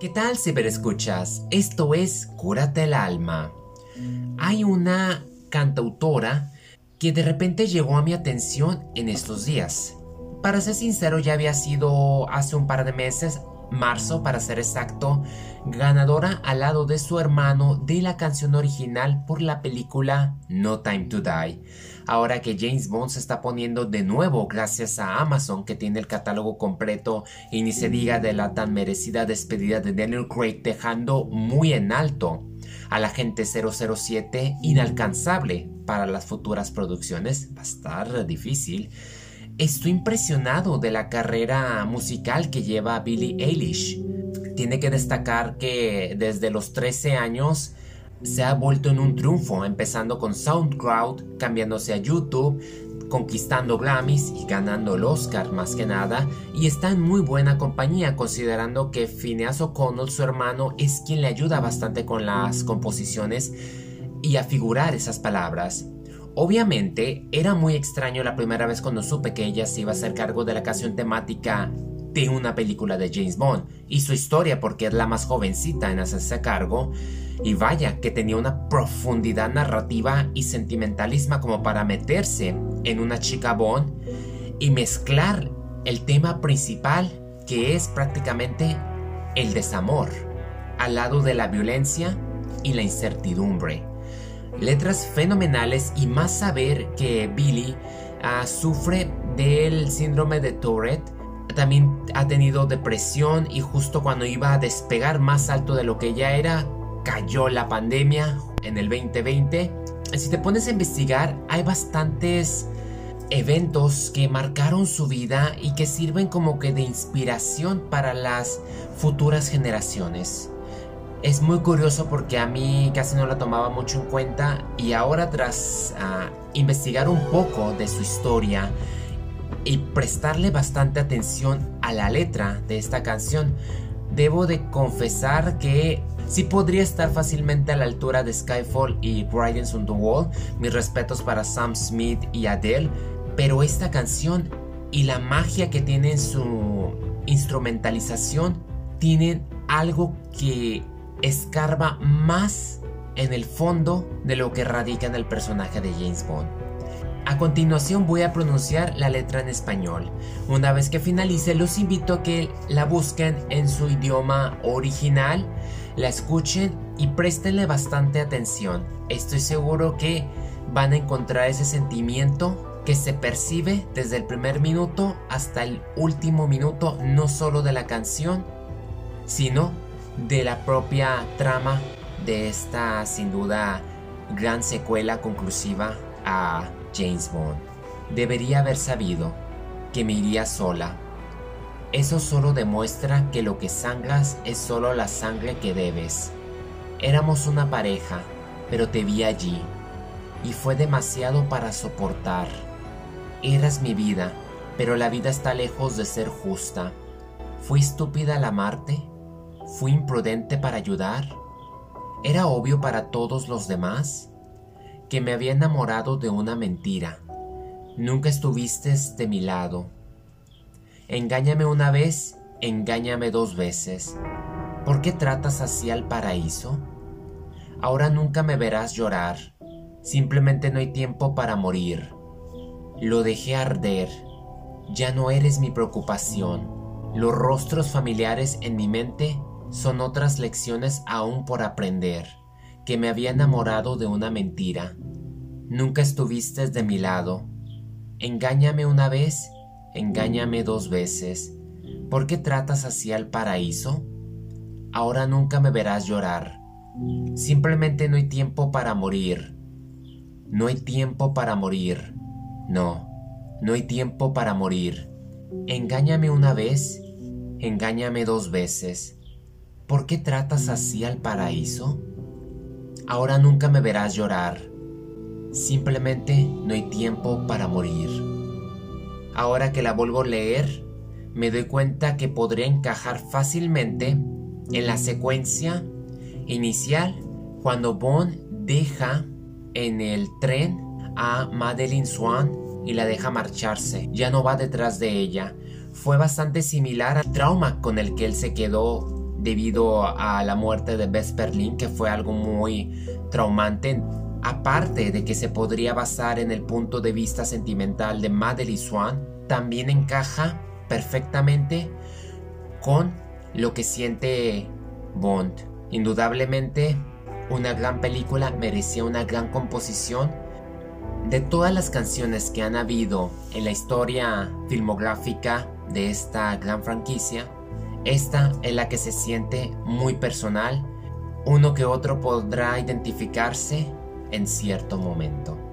¿Qué tal ciberescuchas? Esto es Cúrate el alma. Hay una cantautora que de repente llegó a mi atención en estos días. Para ser sincero, ya había sido hace un par de meses, marzo para ser exacto, ganadora al lado de su hermano de la canción original por la película No Time to Die. Ahora que James Bond se está poniendo de nuevo gracias a Amazon que tiene el catálogo completo y ni se diga de la tan merecida despedida de Daniel Craig dejando muy en alto a la gente 007 inalcanzable para las futuras producciones. Va a estar difícil. Estoy impresionado de la carrera musical que lleva Billie Eilish. Tiene que destacar que desde los 13 años se ha vuelto en un triunfo, empezando con SoundCloud, cambiándose a YouTube, conquistando Grammys y ganando el Oscar más que nada, y está en muy buena compañía considerando que Phineas O'Connell, su hermano, es quien le ayuda bastante con las composiciones y a figurar esas palabras. Obviamente, era muy extraño la primera vez cuando supe que ella se iba a hacer cargo de la canción temática de una película de James Bond y su historia porque es la más jovencita en hacerse cargo. Y vaya que tenía una profundidad narrativa y sentimentalismo como para meterse en una chica Bond y mezclar el tema principal que es prácticamente el desamor al lado de la violencia y la incertidumbre letras fenomenales y más saber que Billy ah, sufre del síndrome de Tourette. También ha tenido depresión y justo cuando iba a despegar más alto de lo que ya era, cayó la pandemia en el 2020. Si te pones a investigar, hay bastantes eventos que marcaron su vida y que sirven como que de inspiración para las futuras generaciones. Es muy curioso porque a mí casi no la tomaba mucho en cuenta y ahora tras ah, investigar un poco de su historia y prestarle bastante atención a la letra de esta canción, debo de confesar que sí podría estar fácilmente a la altura de Skyfall y Riders on the Wall, mis respetos para Sam Smith y Adele, pero esta canción y la magia que tiene en su instrumentalización tienen algo que escarba más en el fondo de lo que radica en el personaje de James Bond. A continuación voy a pronunciar la letra en español. Una vez que finalice los invito a que la busquen en su idioma original, la escuchen y prestenle bastante atención. Estoy seguro que van a encontrar ese sentimiento que se percibe desde el primer minuto hasta el último minuto, no solo de la canción, sino de la propia trama de esta sin duda gran secuela conclusiva a James Bond. Debería haber sabido que me iría sola. Eso solo demuestra que lo que sangras es solo la sangre que debes. Éramos una pareja, pero te vi allí, y fue demasiado para soportar. Eras mi vida, pero la vida está lejos de ser justa. ¿Fui estúpida al amarte? ¿Fui imprudente para ayudar? ¿Era obvio para todos los demás? Que me había enamorado de una mentira. Nunca estuviste de mi lado. Engáñame una vez, engáñame dos veces. ¿Por qué tratas así al paraíso? Ahora nunca me verás llorar. Simplemente no hay tiempo para morir. Lo dejé arder. Ya no eres mi preocupación. Los rostros familiares en mi mente son otras lecciones aún por aprender, que me había enamorado de una mentira. Nunca estuviste de mi lado. Engáñame una vez, engáñame dos veces. ¿Por qué tratas así al paraíso? Ahora nunca me verás llorar. Simplemente no hay tiempo para morir. No hay tiempo para morir. No, no hay tiempo para morir. Engáñame una vez, engáñame dos veces. ¿Por qué tratas así al paraíso? Ahora nunca me verás llorar. Simplemente no hay tiempo para morir. Ahora que la vuelvo a leer, me doy cuenta que podría encajar fácilmente en la secuencia inicial cuando Bond deja en el tren a Madeline Swan y la deja marcharse. Ya no va detrás de ella. Fue bastante similar al trauma con el que él se quedó debido a la muerte de Vesper Lynn, que fue algo muy traumante. Aparte de que se podría basar en el punto de vista sentimental de Madeline Swan, también encaja perfectamente con lo que siente Bond. Indudablemente, una gran película merecía una gran composición. De todas las canciones que han habido en la historia filmográfica de esta gran franquicia, esta es la que se siente muy personal, uno que otro podrá identificarse en cierto momento.